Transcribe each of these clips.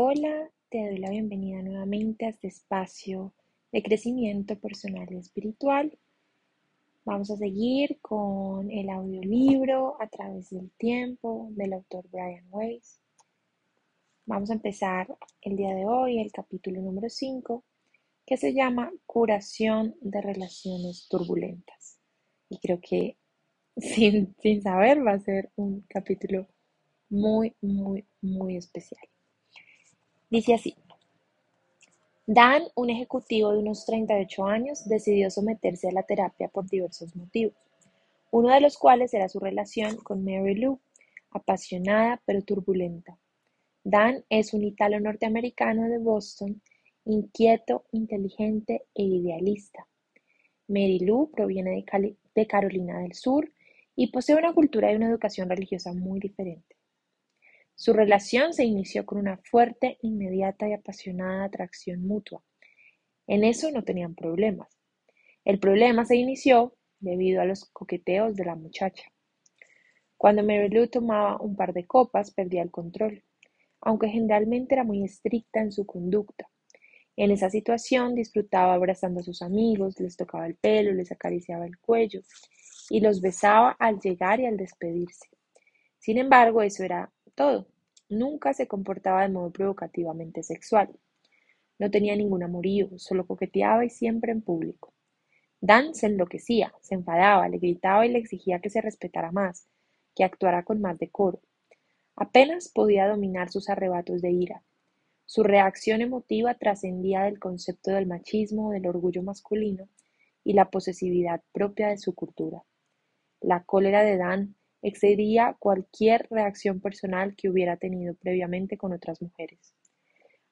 Hola, te doy la bienvenida nuevamente a este espacio de crecimiento personal y espiritual. Vamos a seguir con el audiolibro a través del tiempo del autor Brian Weiss. Vamos a empezar el día de hoy el capítulo número 5 que se llama Curación de Relaciones Turbulentas. Y creo que sin, sin saber va a ser un capítulo muy, muy, muy especial. Dice así. Dan, un ejecutivo de unos 38 años, decidió someterse a la terapia por diversos motivos, uno de los cuales era su relación con Mary Lou, apasionada pero turbulenta. Dan es un italo norteamericano de Boston, inquieto, inteligente e idealista. Mary Lou proviene de, Carolina del Sur y posee una cultura y una educación religiosa muy diferente. Su relación se inició con una fuerte, inmediata y apasionada atracción mutua. En eso no tenían problemas. El problema se inició debido a los coqueteos de la muchacha. Cuando Mary tomaba un par de copas, perdía el control, aunque generalmente era muy estricta en su conducta. En esa situación disfrutaba abrazando a sus amigos, les tocaba el pelo, les acariciaba el cuello y los besaba al llegar y al despedirse. Sin embargo, eso era todo. Nunca se comportaba de modo provocativamente sexual. No tenía ningún amorío, solo coqueteaba y siempre en público. Dan se enloquecía, se enfadaba, le gritaba y le exigía que se respetara más, que actuara con más decoro. Apenas podía dominar sus arrebatos de ira. Su reacción emotiva trascendía del concepto del machismo, del orgullo masculino y la posesividad propia de su cultura. La cólera de Dan excedía cualquier reacción personal que hubiera tenido previamente con otras mujeres.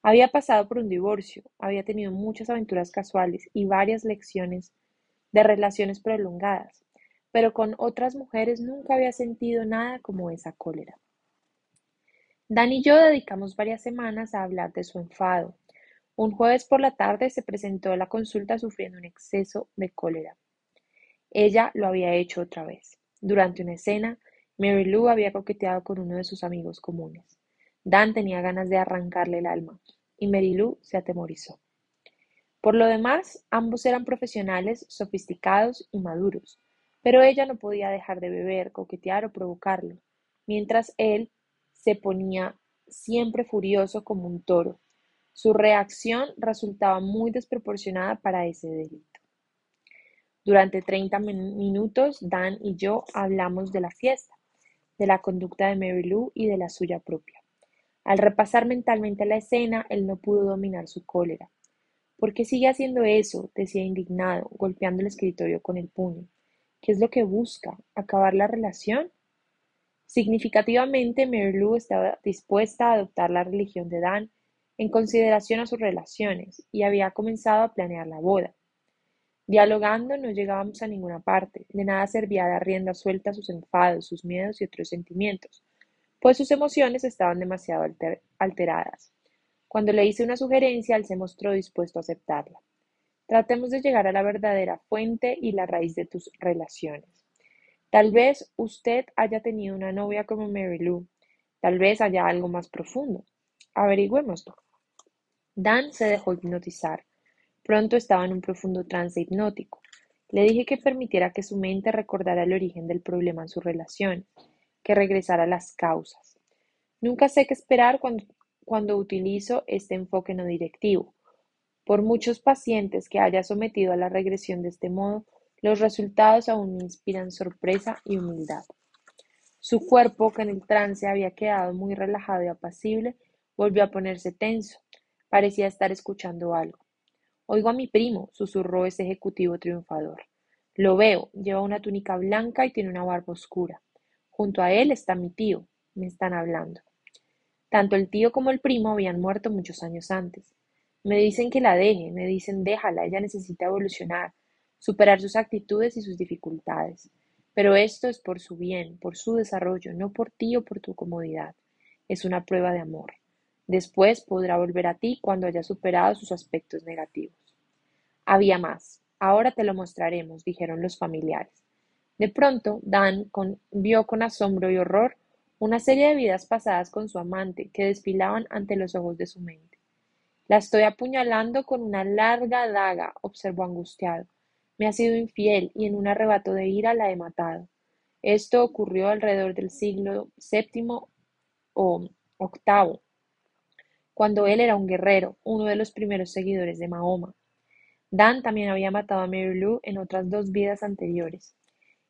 Había pasado por un divorcio, había tenido muchas aventuras casuales y varias lecciones de relaciones prolongadas, pero con otras mujeres nunca había sentido nada como esa cólera. Dan y yo dedicamos varias semanas a hablar de su enfado. Un jueves por la tarde se presentó a la consulta sufriendo un exceso de cólera. Ella lo había hecho otra vez. Durante una escena, Mary Lou había coqueteado con uno de sus amigos comunes. Dan tenía ganas de arrancarle el alma, y Mary Lou se atemorizó. Por lo demás, ambos eran profesionales, sofisticados y maduros, pero ella no podía dejar de beber, coquetear o provocarlo, mientras él se ponía siempre furioso como un toro. Su reacción resultaba muy desproporcionada para ese delito. Durante treinta minutos, Dan y yo hablamos de la fiesta, de la conducta de Mary Lou y de la suya propia. Al repasar mentalmente la escena, él no pudo dominar su cólera. ¿Por qué sigue haciendo eso? decía indignado, golpeando el escritorio con el puño. ¿Qué es lo que busca? ¿Acabar la relación? Significativamente, Mary Lou estaba dispuesta a adoptar la religión de Dan en consideración a sus relaciones y había comenzado a planear la boda. Dialogando no llegábamos a ninguna parte, de nada servía dar rienda suelta a sus enfados, sus miedos y otros sentimientos, pues sus emociones estaban demasiado alteradas. Cuando le hice una sugerencia, él se mostró dispuesto a aceptarla. Tratemos de llegar a la verdadera fuente y la raíz de tus relaciones. Tal vez usted haya tenido una novia como Mary Lou. Tal vez haya algo más profundo. Averigüémoslo. Dan se dejó hipnotizar. Pronto estaba en un profundo trance hipnótico. Le dije que permitiera que su mente recordara el origen del problema en su relación, que regresara a las causas. Nunca sé qué esperar cuando, cuando utilizo este enfoque no directivo. Por muchos pacientes que haya sometido a la regresión de este modo, los resultados aún me inspiran sorpresa y humildad. Su cuerpo, que en el trance había quedado muy relajado y apacible, volvió a ponerse tenso. Parecía estar escuchando algo. Oigo a mi primo, susurró ese ejecutivo triunfador. Lo veo, lleva una túnica blanca y tiene una barba oscura. Junto a él está mi tío. Me están hablando. Tanto el tío como el primo habían muerto muchos años antes. Me dicen que la deje, me dicen déjala, ella necesita evolucionar, superar sus actitudes y sus dificultades. Pero esto es por su bien, por su desarrollo, no por ti o por tu comodidad. Es una prueba de amor. Después podrá volver a ti cuando haya superado sus aspectos negativos. Había más. Ahora te lo mostraremos, dijeron los familiares. De pronto, Dan vio con asombro y horror una serie de vidas pasadas con su amante que desfilaban ante los ojos de su mente. La estoy apuñalando con una larga daga, observó angustiado. Me ha sido infiel y en un arrebato de ira la he matado. Esto ocurrió alrededor del siglo VII o VIII, cuando él era un guerrero, uno de los primeros seguidores de Mahoma. Dan también había matado a Mary Lou en otras dos vidas anteriores.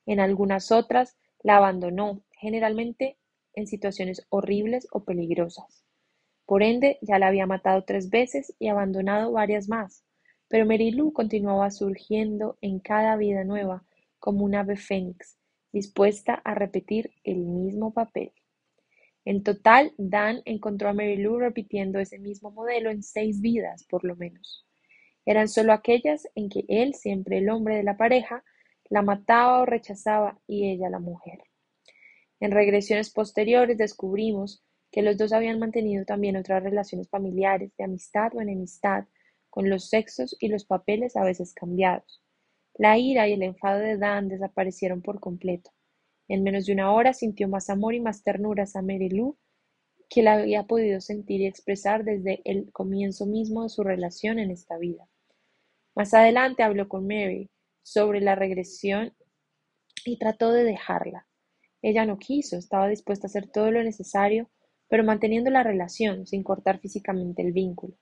En algunas otras la abandonó, generalmente en situaciones horribles o peligrosas. Por ende, ya la había matado tres veces y abandonado varias más, pero Lou continuaba surgiendo en cada vida nueva como un ave fénix, dispuesta a repetir el mismo papel. En total, Dan encontró a Lou repitiendo ese mismo modelo en seis vidas, por lo menos. Eran solo aquellas en que él, siempre el hombre de la pareja, la mataba o rechazaba y ella la mujer. En regresiones posteriores descubrimos que los dos habían mantenido también otras relaciones familiares, de amistad o enemistad, con los sexos y los papeles a veces cambiados. La ira y el enfado de Dan desaparecieron por completo. En menos de una hora sintió más amor y más ternura a Mary Lou que la había podido sentir y expresar desde el comienzo mismo de su relación en esta vida. Más adelante habló con Mary sobre la regresión y trató de dejarla. Ella no quiso, estaba dispuesta a hacer todo lo necesario, pero manteniendo la relación, sin cortar físicamente el vínculo.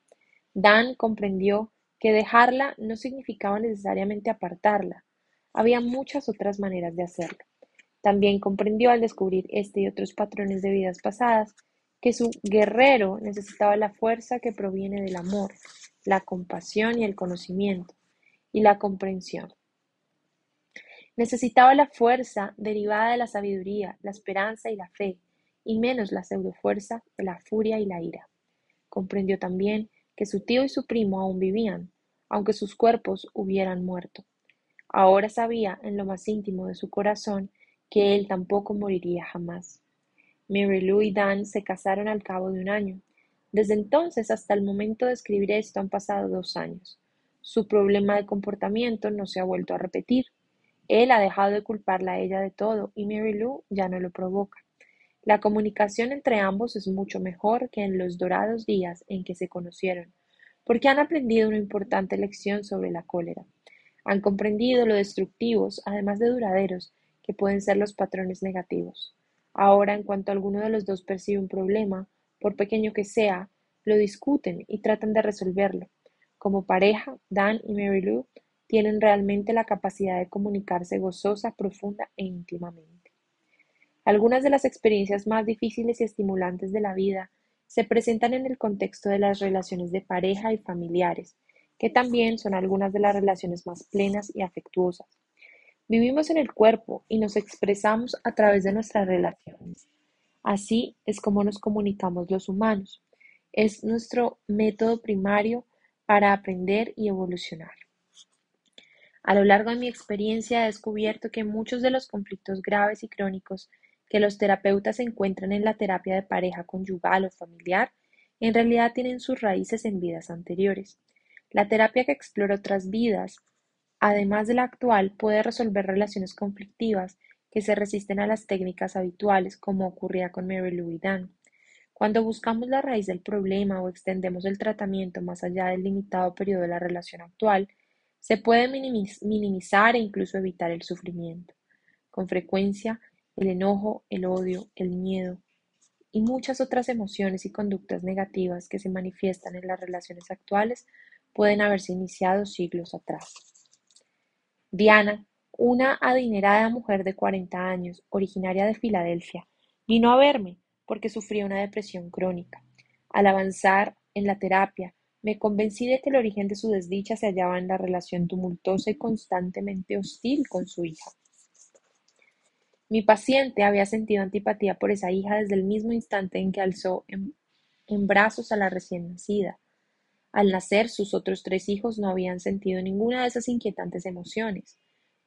Dan comprendió que dejarla no significaba necesariamente apartarla. Había muchas otras maneras de hacerlo. También comprendió al descubrir este y otros patrones de vidas pasadas que su guerrero necesitaba la fuerza que proviene del amor, la compasión y el conocimiento, y la comprensión. Necesitaba la fuerza derivada de la sabiduría, la esperanza y la fe, y menos la pseudofuerza de la furia y la ira. Comprendió también que su tío y su primo aún vivían, aunque sus cuerpos hubieran muerto. Ahora sabía en lo más íntimo de su corazón que él tampoco moriría jamás. Mary Lou y Dan se casaron al cabo de un año. Desde entonces hasta el momento de escribir esto han pasado dos años. Su problema de comportamiento no se ha vuelto a repetir. Él ha dejado de culparla a ella de todo y Mary Lou ya no lo provoca. La comunicación entre ambos es mucho mejor que en los dorados días en que se conocieron, porque han aprendido una importante lección sobre la cólera. Han comprendido lo destructivos, además de duraderos, que pueden ser los patrones negativos. Ahora, en cuanto alguno de los dos percibe un problema, por pequeño que sea, lo discuten y tratan de resolverlo. Como pareja, Dan y Mary Lou tienen realmente la capacidad de comunicarse gozosa, profunda e íntimamente. Algunas de las experiencias más difíciles y estimulantes de la vida se presentan en el contexto de las relaciones de pareja y familiares, que también son algunas de las relaciones más plenas y afectuosas. Vivimos en el cuerpo y nos expresamos a través de nuestras relaciones. Así es como nos comunicamos los humanos. Es nuestro método primario para aprender y evolucionar. A lo largo de mi experiencia he descubierto que muchos de los conflictos graves y crónicos que los terapeutas encuentran en la terapia de pareja conyugal o familiar en realidad tienen sus raíces en vidas anteriores. La terapia que explora otras vidas, además de la actual, puede resolver relaciones conflictivas que se resisten a las técnicas habituales, como ocurría con Mary Lou Dan. Cuando buscamos la raíz del problema o extendemos el tratamiento más allá del limitado periodo de la relación actual, se puede minimizar e incluso evitar el sufrimiento. Con frecuencia, el enojo, el odio, el miedo y muchas otras emociones y conductas negativas que se manifiestan en las relaciones actuales pueden haberse iniciado siglos atrás. Diana, una adinerada mujer de 40 años, originaria de Filadelfia, vino a verme porque sufría una depresión crónica. Al avanzar en la terapia, me convencí de que el origen de su desdicha se hallaba en la relación tumultuosa y constantemente hostil con su hija. Mi paciente había sentido antipatía por esa hija desde el mismo instante en que alzó en, en brazos a la recién nacida. Al nacer, sus otros tres hijos no habían sentido ninguna de esas inquietantes emociones.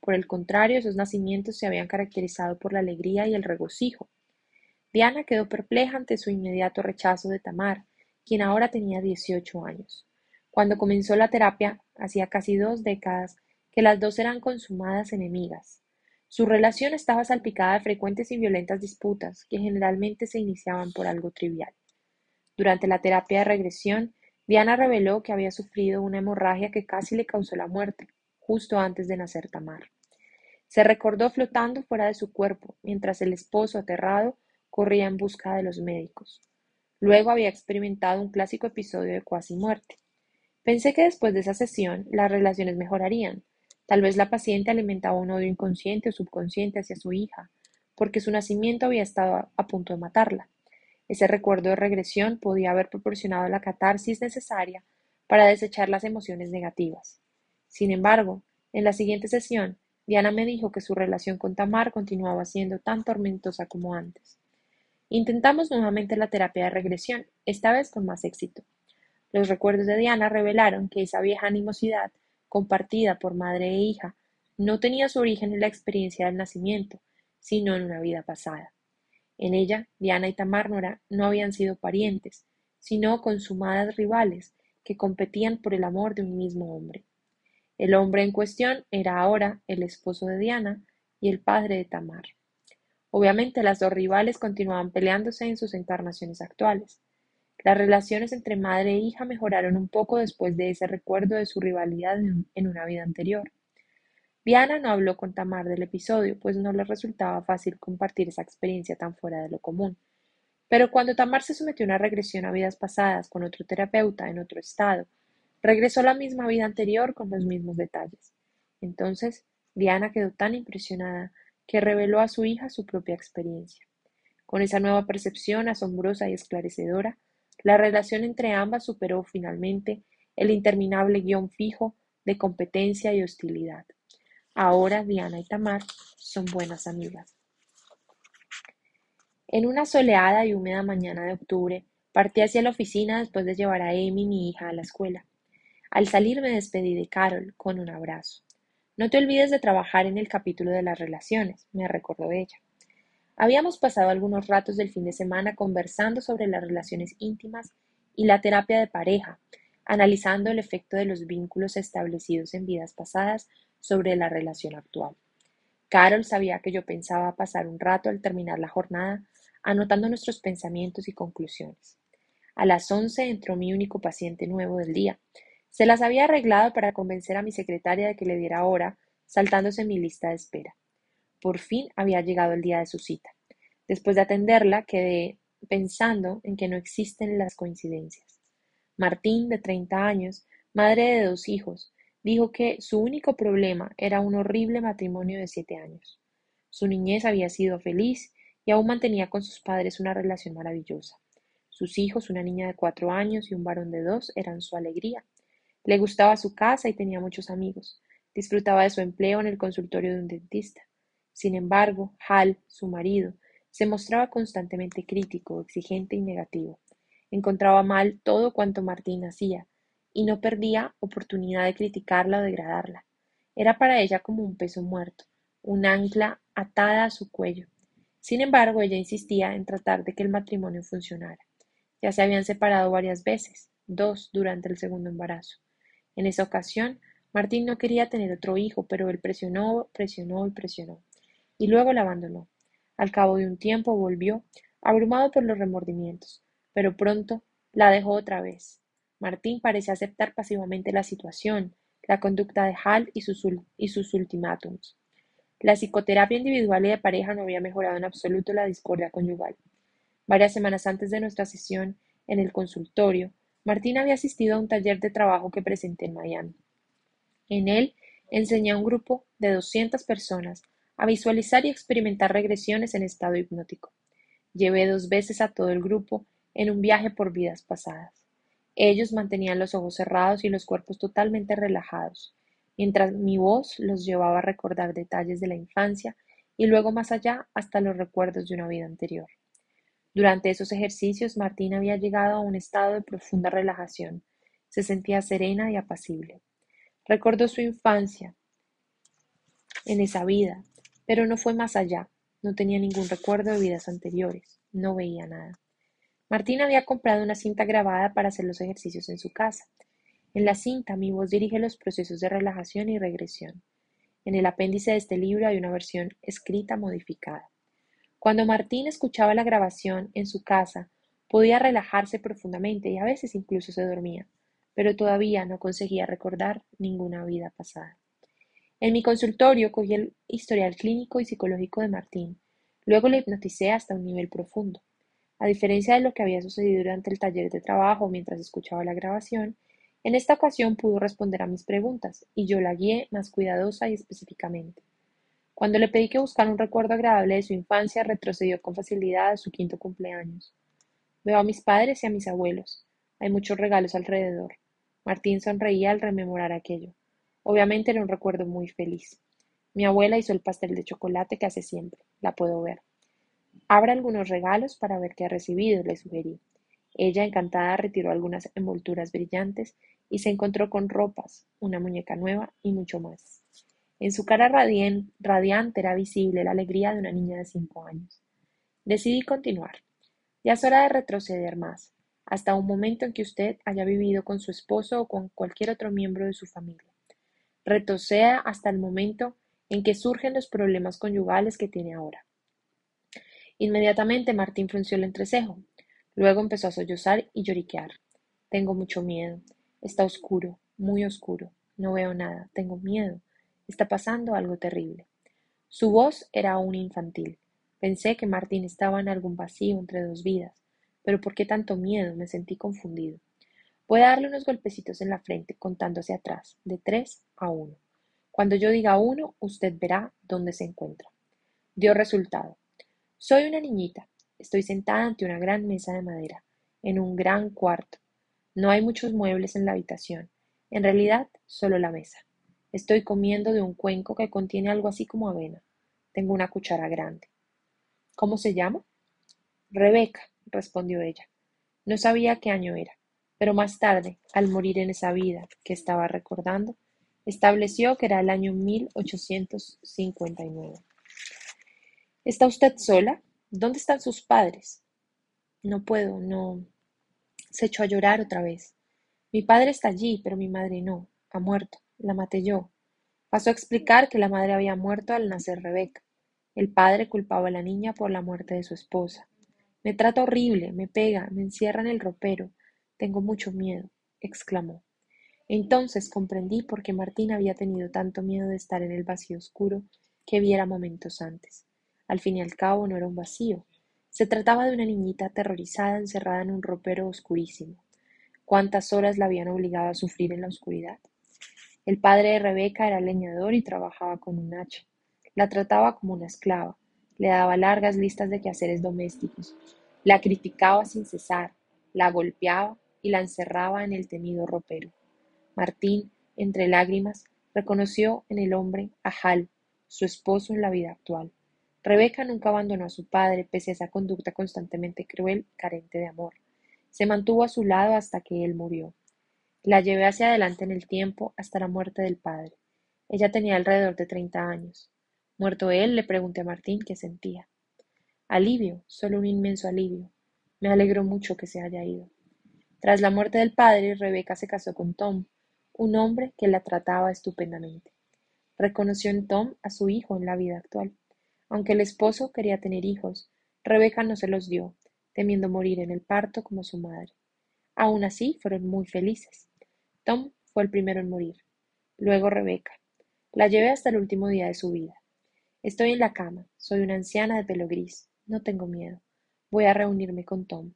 Por el contrario, esos nacimientos se habían caracterizado por la alegría y el regocijo. Diana quedó perpleja ante su inmediato rechazo de Tamar, quien ahora tenía 18 años. Cuando comenzó la terapia, hacía casi dos décadas que las dos eran consumadas enemigas. Su relación estaba salpicada de frecuentes y violentas disputas que generalmente se iniciaban por algo trivial. Durante la terapia de regresión, Diana reveló que había sufrido una hemorragia que casi le causó la muerte, justo antes de nacer Tamar. Se recordó flotando fuera de su cuerpo, mientras el esposo, aterrado, corría en busca de los médicos. Luego había experimentado un clásico episodio de cuasi muerte. Pensé que después de esa sesión las relaciones mejorarían, Tal vez la paciente alimentaba un odio inconsciente o subconsciente hacia su hija, porque su nacimiento había estado a punto de matarla. Ese recuerdo de regresión podía haber proporcionado la catarsis necesaria para desechar las emociones negativas. Sin embargo, en la siguiente sesión, Diana me dijo que su relación con Tamar continuaba siendo tan tormentosa como antes. Intentamos nuevamente la terapia de regresión, esta vez con más éxito. Los recuerdos de Diana revelaron que esa vieja animosidad compartida por madre e hija, no tenía su origen en la experiencia del nacimiento, sino en una vida pasada. En ella, Diana y Tamar no habían sido parientes, sino consumadas rivales que competían por el amor de un mismo hombre. El hombre en cuestión era ahora el esposo de Diana y el padre de Tamar. Obviamente las dos rivales continuaban peleándose en sus encarnaciones actuales, las relaciones entre madre e hija mejoraron un poco después de ese recuerdo de su rivalidad en una vida anterior. Diana no habló con Tamar del episodio, pues no le resultaba fácil compartir esa experiencia tan fuera de lo común. Pero cuando Tamar se sometió a una regresión a vidas pasadas con otro terapeuta en otro estado, regresó a la misma vida anterior con los mismos detalles. Entonces, Diana quedó tan impresionada que reveló a su hija su propia experiencia. Con esa nueva percepción asombrosa y esclarecedora, la relación entre ambas superó finalmente el interminable guion fijo de competencia y hostilidad. Ahora Diana y Tamar son buenas amigas. En una soleada y húmeda mañana de octubre, partí hacia la oficina después de llevar a Amy, mi hija, a la escuela. Al salir me despedí de Carol con un abrazo. No te olvides de trabajar en el capítulo de las relaciones, me recordó ella. Habíamos pasado algunos ratos del fin de semana conversando sobre las relaciones íntimas y la terapia de pareja, analizando el efecto de los vínculos establecidos en vidas pasadas sobre la relación actual. Carol sabía que yo pensaba pasar un rato al terminar la jornada anotando nuestros pensamientos y conclusiones. A las once entró mi único paciente nuevo del día. Se las había arreglado para convencer a mi secretaria de que le diera hora, saltándose mi lista de espera. Por fin había llegado el día de su cita. Después de atenderla, quedé pensando en que no existen las coincidencias. Martín, de treinta años, madre de dos hijos, dijo que su único problema era un horrible matrimonio de siete años. Su niñez había sido feliz y aún mantenía con sus padres una relación maravillosa. Sus hijos, una niña de cuatro años y un varón de dos, eran su alegría. Le gustaba su casa y tenía muchos amigos. Disfrutaba de su empleo en el consultorio de un dentista. Sin embargo, Hal, su marido, se mostraba constantemente crítico, exigente y negativo. Encontraba mal todo cuanto Martín hacía, y no perdía oportunidad de criticarla o degradarla. Era para ella como un peso muerto, un ancla atada a su cuello. Sin embargo, ella insistía en tratar de que el matrimonio funcionara. Ya se habían separado varias veces, dos durante el segundo embarazo. En esa ocasión, Martín no quería tener otro hijo, pero él presionó, presionó y presionó y luego la abandonó. Al cabo de un tiempo volvió, abrumado por los remordimientos, pero pronto la dejó otra vez. Martín parece aceptar pasivamente la situación, la conducta de Hal y sus, y sus ultimátums. La psicoterapia individual y de pareja no había mejorado en absoluto la discordia conyugal. Varias semanas antes de nuestra sesión en el consultorio, Martín había asistido a un taller de trabajo que presenté en Miami. En él enseñé a un grupo de doscientas personas a visualizar y experimentar regresiones en estado hipnótico. Llevé dos veces a todo el grupo en un viaje por vidas pasadas. Ellos mantenían los ojos cerrados y los cuerpos totalmente relajados, mientras mi voz los llevaba a recordar detalles de la infancia y luego más allá hasta los recuerdos de una vida anterior. Durante esos ejercicios Martín había llegado a un estado de profunda relajación. Se sentía serena y apacible. Recordó su infancia en esa vida, pero no fue más allá. No tenía ningún recuerdo de vidas anteriores. No veía nada. Martín había comprado una cinta grabada para hacer los ejercicios en su casa. En la cinta mi voz dirige los procesos de relajación y regresión. En el apéndice de este libro hay una versión escrita modificada. Cuando Martín escuchaba la grabación en su casa, podía relajarse profundamente y a veces incluso se dormía, pero todavía no conseguía recordar ninguna vida pasada. En mi consultorio cogí el historial clínico y psicológico de Martín. Luego le hipnoticé hasta un nivel profundo. A diferencia de lo que había sucedido durante el taller de trabajo mientras escuchaba la grabación, en esta ocasión pudo responder a mis preguntas, y yo la guié más cuidadosa y específicamente. Cuando le pedí que buscara un recuerdo agradable de su infancia, retrocedió con facilidad a su quinto cumpleaños. Veo a mis padres y a mis abuelos. Hay muchos regalos alrededor. Martín sonreía al rememorar aquello. Obviamente era un recuerdo muy feliz. Mi abuela hizo el pastel de chocolate que hace siempre. La puedo ver. Abra algunos regalos para ver qué ha recibido, le sugerí. Ella, encantada, retiró algunas envolturas brillantes y se encontró con ropas, una muñeca nueva y mucho más. En su cara radiante era visible la alegría de una niña de cinco años. Decidí continuar. Ya es hora de retroceder más, hasta un momento en que usted haya vivido con su esposo o con cualquier otro miembro de su familia. Retroceda hasta el momento en que surgen los problemas conyugales que tiene ahora. Inmediatamente Martín frunció el entrecejo. Luego empezó a sollozar y lloriquear. Tengo mucho miedo. Está oscuro, muy oscuro. No veo nada. Tengo miedo. Está pasando algo terrible. Su voz era aún infantil. Pensé que Martín estaba en algún vacío entre dos vidas. Pero ¿por qué tanto miedo? Me sentí confundido. Voy a darle unos golpecitos en la frente, contando hacia atrás, de tres a uno. Cuando yo diga uno, usted verá dónde se encuentra. Dio resultado. Soy una niñita. Estoy sentada ante una gran mesa de madera, en un gran cuarto. No hay muchos muebles en la habitación. En realidad, solo la mesa. Estoy comiendo de un cuenco que contiene algo así como avena. Tengo una cuchara grande. ¿Cómo se llama? Rebeca, respondió ella. No sabía qué año era, pero más tarde, al morir en esa vida que estaba recordando, estableció que era el año 1859. ¿Está usted sola? ¿Dónde están sus padres? No puedo, no. Se echó a llorar otra vez. Mi padre está allí, pero mi madre no. Ha muerto. La maté yo. Pasó a explicar que la madre había muerto al nacer Rebeca. El padre culpaba a la niña por la muerte de su esposa. Me trata horrible, me pega, me encierra en el ropero. Tengo mucho miedo, exclamó. Entonces comprendí por qué Martín había tenido tanto miedo de estar en el vacío oscuro que viera momentos antes. Al fin y al cabo no era un vacío. Se trataba de una niñita aterrorizada encerrada en un ropero oscurísimo. ¿Cuántas horas la habían obligado a sufrir en la oscuridad? El padre de Rebeca era leñador y trabajaba con un hacha. La trataba como una esclava, le daba largas listas de quehaceres domésticos, la criticaba sin cesar, la golpeaba y la encerraba en el temido ropero. Martín, entre lágrimas, reconoció en el hombre a Hal, su esposo en la vida actual. Rebeca nunca abandonó a su padre, pese a esa conducta constantemente cruel, carente de amor. Se mantuvo a su lado hasta que él murió. La llevé hacia adelante en el tiempo hasta la muerte del padre. Ella tenía alrededor de treinta años. Muerto él, le pregunté a Martín qué sentía. Alivio, solo un inmenso alivio. Me alegró mucho que se haya ido. Tras la muerte del padre, Rebeca se casó con Tom, un hombre que la trataba estupendamente. Reconoció en Tom a su hijo en la vida actual. Aunque el esposo quería tener hijos, Rebeca no se los dio, temiendo morir en el parto como su madre. Aun así fueron muy felices. Tom fue el primero en morir. Luego Rebeca. La llevé hasta el último día de su vida. Estoy en la cama. Soy una anciana de pelo gris. No tengo miedo. Voy a reunirme con Tom.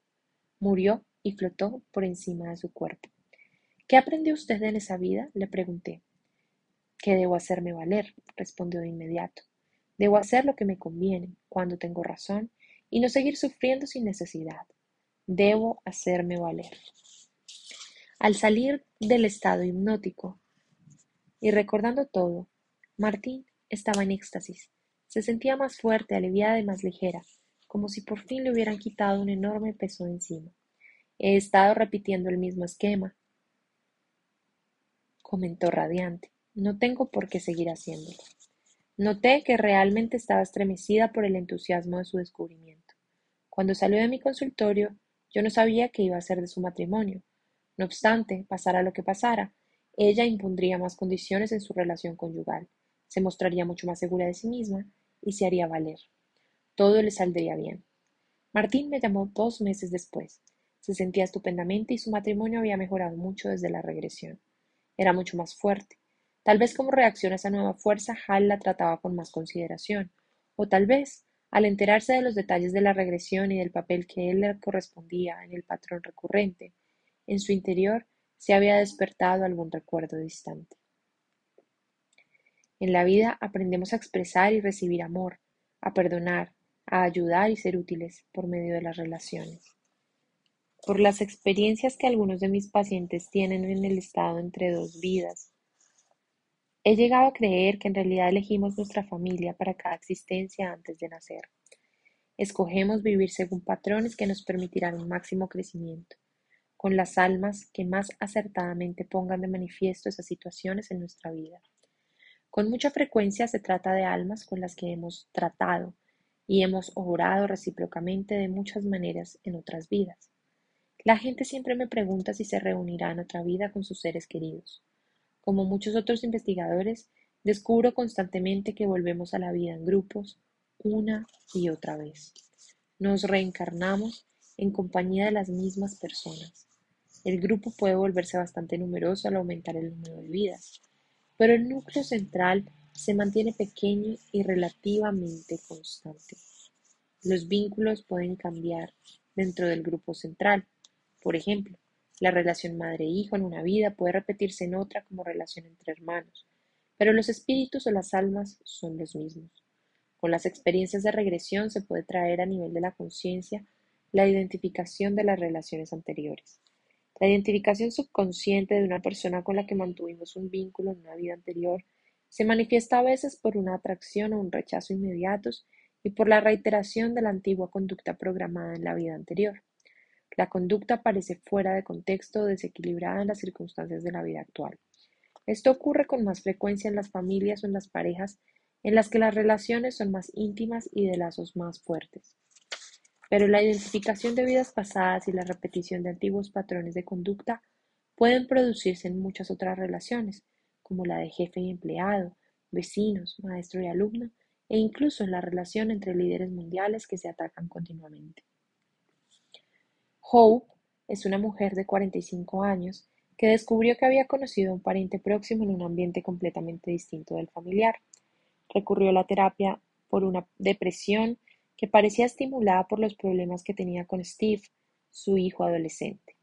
Murió y flotó por encima de su cuerpo. ¿Qué aprendió usted en esa vida? le pregunté. Que debo hacerme valer, respondió de inmediato. Debo hacer lo que me conviene, cuando tengo razón, y no seguir sufriendo sin necesidad. Debo hacerme valer. Al salir del estado hipnótico y recordando todo, Martín estaba en éxtasis. Se sentía más fuerte, aliviada y más ligera, como si por fin le hubieran quitado un enorme peso encima. He estado repitiendo el mismo esquema, comentó radiante. No tengo por qué seguir haciéndolo. Noté que realmente estaba estremecida por el entusiasmo de su descubrimiento. Cuando salió de mi consultorio, yo no sabía qué iba a hacer de su matrimonio. No obstante, pasara lo que pasara, ella impondría más condiciones en su relación conyugal. se mostraría mucho más segura de sí misma y se haría valer. Todo le saldría bien. Martín me llamó dos meses después. Se sentía estupendamente y su matrimonio había mejorado mucho desde la regresión. Era mucho más fuerte. Tal vez como reacción a esa nueva fuerza, Hal la trataba con más consideración, o tal vez, al enterarse de los detalles de la regresión y del papel que él le correspondía en el patrón recurrente, en su interior se había despertado algún recuerdo distante. En la vida aprendemos a expresar y recibir amor, a perdonar, a ayudar y ser útiles por medio de las relaciones. Por las experiencias que algunos de mis pacientes tienen en el estado entre dos vidas, he llegado a creer que en realidad elegimos nuestra familia para cada existencia antes de nacer. Escogemos vivir según patrones que nos permitirán un máximo crecimiento, con las almas que más acertadamente pongan de manifiesto esas situaciones en nuestra vida. Con mucha frecuencia se trata de almas con las que hemos tratado y hemos orado recíprocamente de muchas maneras en otras vidas. La gente siempre me pregunta si se reunirá en otra vida con sus seres queridos. Como muchos otros investigadores, descubro constantemente que volvemos a la vida en grupos una y otra vez. Nos reencarnamos en compañía de las mismas personas. El grupo puede volverse bastante numeroso al aumentar el número de vidas, pero el núcleo central se mantiene pequeño y relativamente constante. Los vínculos pueden cambiar dentro del grupo central. Por ejemplo, la relación madre-hijo en una vida puede repetirse en otra como relación entre hermanos, pero los espíritus o las almas son los mismos. Con las experiencias de regresión se puede traer a nivel de la conciencia la identificación de las relaciones anteriores. La identificación subconsciente de una persona con la que mantuvimos un vínculo en una vida anterior se manifiesta a veces por una atracción o un rechazo inmediatos y por la reiteración de la antigua conducta programada en la vida anterior. La conducta parece fuera de contexto desequilibrada en las circunstancias de la vida actual. Esto ocurre con más frecuencia en las familias o en las parejas en las que las relaciones son más íntimas y de lazos más fuertes. Pero la identificación de vidas pasadas y la repetición de antiguos patrones de conducta pueden producirse en muchas otras relaciones, como la de jefe y empleado, vecinos, maestro y alumno, e incluso en la relación entre líderes mundiales que se atacan continuamente. Hope es una mujer de 45 años que descubrió que había conocido a un pariente próximo en un ambiente completamente distinto del familiar. Recurrió a la terapia por una depresión que parecía estimulada por los problemas que tenía con Steve, su hijo adolescente.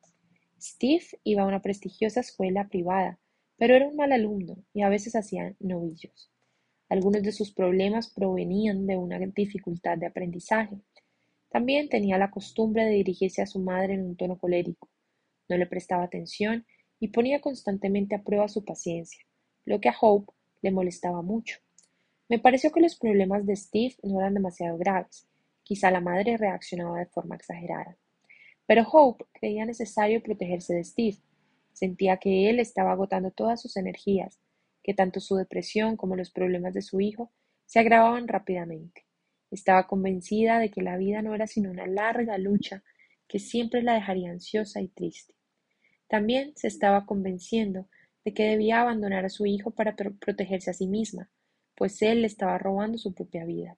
Steve iba a una prestigiosa escuela privada, pero era un mal alumno y a veces hacía novillos. Algunos de sus problemas provenían de una dificultad de aprendizaje. También tenía la costumbre de dirigirse a su madre en un tono colérico. No le prestaba atención y ponía constantemente a prueba su paciencia, lo que a Hope le molestaba mucho. Me pareció que los problemas de Steve no eran demasiado graves, Quizá la madre reaccionaba de forma exagerada. Pero Hope creía necesario protegerse de Steve. Sentía que él estaba agotando todas sus energías, que tanto su depresión como los problemas de su hijo se agravaban rápidamente. Estaba convencida de que la vida no era sino una larga lucha que siempre la dejaría ansiosa y triste. También se estaba convenciendo de que debía abandonar a su hijo para protegerse a sí misma, pues él le estaba robando su propia vida.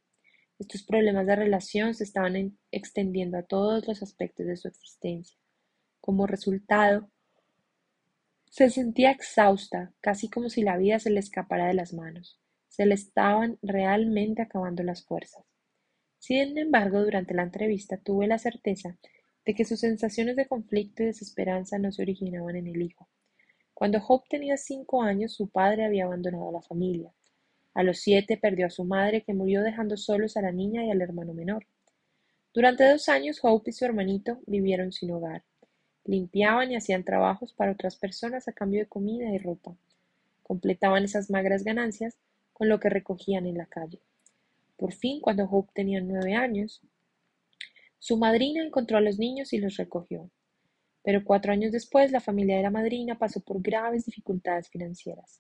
Estos problemas de relación se estaban extendiendo a todos los aspectos de su existencia. Como resultado, se sentía exhausta, casi como si la vida se le escapara de las manos. Se le estaban realmente acabando las fuerzas. Sin embargo, durante la entrevista tuve la certeza de que sus sensaciones de conflicto y desesperanza no se originaban en el hijo. Cuando Hope tenía cinco años, su padre había abandonado a la familia. A los siete perdió a su madre, que murió dejando solos a la niña y al hermano menor. Durante dos años, Hope y su hermanito vivieron sin hogar. Limpiaban y hacían trabajos para otras personas a cambio de comida y ropa. Completaban esas magras ganancias con lo que recogían en la calle. Por fin, cuando Hope tenía nueve años, su madrina encontró a los niños y los recogió. Pero cuatro años después, la familia de la madrina pasó por graves dificultades financieras.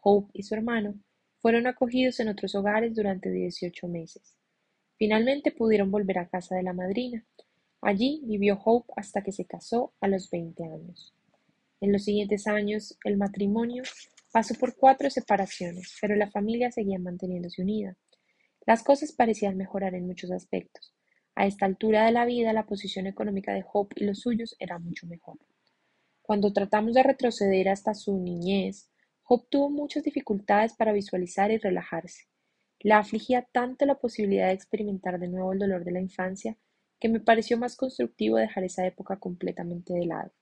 Hope y su hermano fueron acogidos en otros hogares durante dieciocho meses. Finalmente pudieron volver a casa de la madrina. Allí vivió Hope hasta que se casó a los veinte años. En los siguientes años el matrimonio Pasó por cuatro separaciones, pero la familia seguía manteniéndose unida. Las cosas parecían mejorar en muchos aspectos. A esta altura de la vida, la posición económica de Hope y los suyos era mucho mejor. Cuando tratamos de retroceder hasta su niñez, Hope tuvo muchas dificultades para visualizar y relajarse. La afligía tanto la posibilidad de experimentar de nuevo el dolor de la infancia que me pareció más constructivo dejar esa época completamente de lado.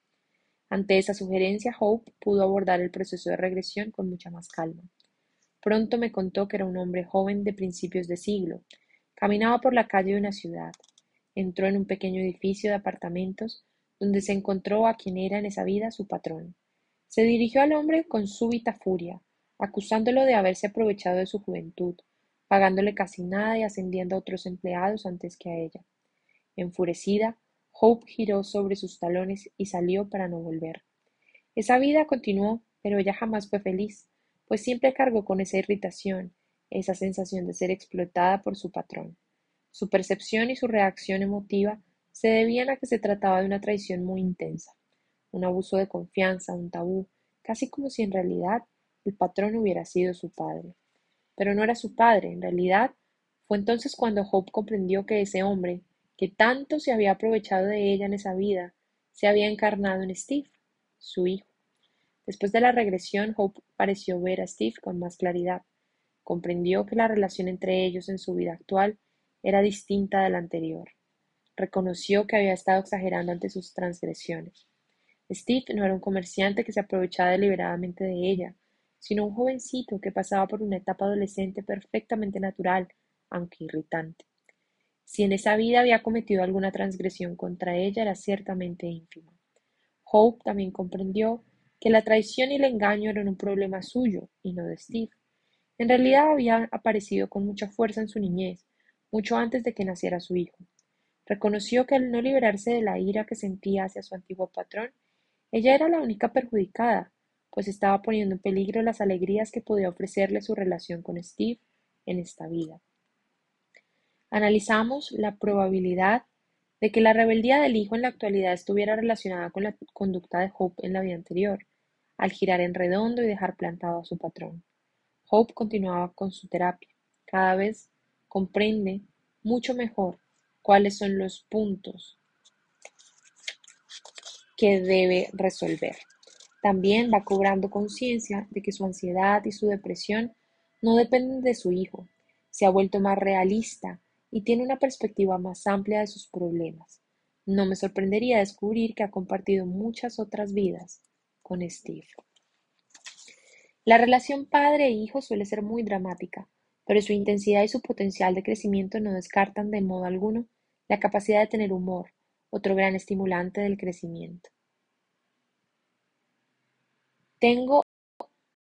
Ante esa sugerencia, Hope pudo abordar el proceso de regresión con mucha más calma. Pronto me contó que era un hombre joven de principios de siglo. Caminaba por la calle de una ciudad. Entró en un pequeño edificio de apartamentos donde se encontró a quien era en esa vida su patrón. Se dirigió al hombre con súbita furia, acusándolo de haberse aprovechado de su juventud, pagándole casi nada y ascendiendo a otros empleados antes que a ella. Enfurecida, Hope giró sobre sus talones y salió para no volver. Esa vida continuó, pero ella jamás fue feliz, pues siempre cargó con esa irritación, esa sensación de ser explotada por su patrón. Su percepción y su reacción emotiva se debían a que se trataba de una traición muy intensa, un abuso de confianza, un tabú, casi como si en realidad el patrón hubiera sido su padre. Pero no era su padre, en realidad fue entonces cuando Hope comprendió que ese hombre, que tanto se había aprovechado de ella en esa vida, se había encarnado en Steve, su hijo. Después de la regresión, Hope pareció ver a Steve con más claridad. Comprendió que la relación entre ellos en su vida actual era distinta de la anterior. Reconoció que había estado exagerando ante sus transgresiones. Steve no era un comerciante que se aprovechaba deliberadamente de ella, sino un jovencito que pasaba por una etapa adolescente perfectamente natural, aunque irritante. Si en esa vida había cometido alguna transgresión contra ella, era ciertamente ínfima. Hope también comprendió que la traición y el engaño eran un problema suyo y no de Steve. En realidad había aparecido con mucha fuerza en su niñez, mucho antes de que naciera su hijo. Reconoció que al no liberarse de la ira que sentía hacia su antiguo patrón, ella era la única perjudicada, pues estaba poniendo en peligro las alegrías que podía ofrecerle su relación con Steve en esta vida. Analizamos la probabilidad de que la rebeldía del hijo en la actualidad estuviera relacionada con la conducta de Hope en la vida anterior, al girar en redondo y dejar plantado a su patrón. Hope continuaba con su terapia. Cada vez comprende mucho mejor cuáles son los puntos que debe resolver. También va cobrando conciencia de que su ansiedad y su depresión no dependen de su hijo. Se ha vuelto más realista y tiene una perspectiva más amplia de sus problemas. No me sorprendería descubrir que ha compartido muchas otras vidas con Steve. La relación padre-hijo suele ser muy dramática, pero su intensidad y su potencial de crecimiento no descartan de modo alguno la capacidad de tener humor, otro gran estimulante del crecimiento. Tengo